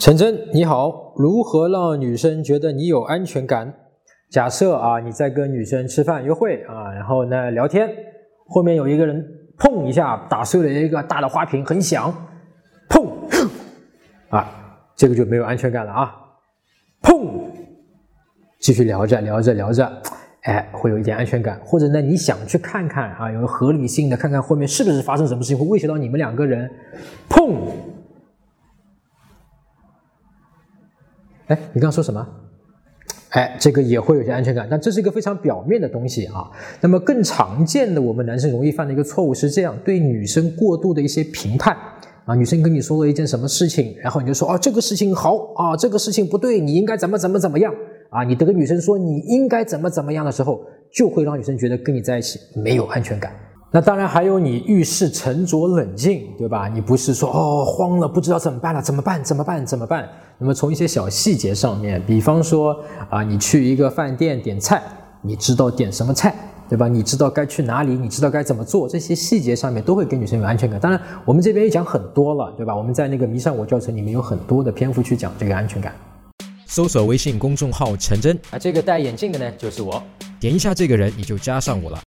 陈真，你好，如何让女生觉得你有安全感？假设啊，你在跟女生吃饭约会啊，然后呢聊天，后面有一个人砰一下打碎了一个大的花瓶，很响，砰，啊，这个就没有安全感了啊，砰，继续聊着聊着聊着，哎，会有一点安全感，或者呢你想去看看啊，有合理性的看看后面是不是发生什么事情会威胁到你们两个人，砰。哎，你刚刚说什么？哎，这个也会有些安全感，但这是一个非常表面的东西啊。那么更常见的，我们男生容易犯的一个错误是这样：对女生过度的一些评判啊。女生跟你说了一件什么事情，然后你就说啊，这个事情好啊，这个事情不对，你应该怎么怎么怎么样啊。你得跟女生说你应该怎么怎么样的时候，就会让女生觉得跟你在一起没有安全感。那当然还有你遇事沉着冷静，对吧？你不是说哦慌了不知道怎么办了，怎么办？怎么办？怎么办？那么从一些小细节上面，比方说啊，你去一个饭店点菜，你知道点什么菜，对吧？你知道该去哪里，你知道该怎么做，这些细节上面都会给女生有安全感。当然，我们这边也讲很多了，对吧？我们在那个迷上我教程里面有很多的篇幅去讲这个安全感。搜索微信公众号陈真啊，这个戴眼镜的呢就是我，点一下这个人你就加上我了。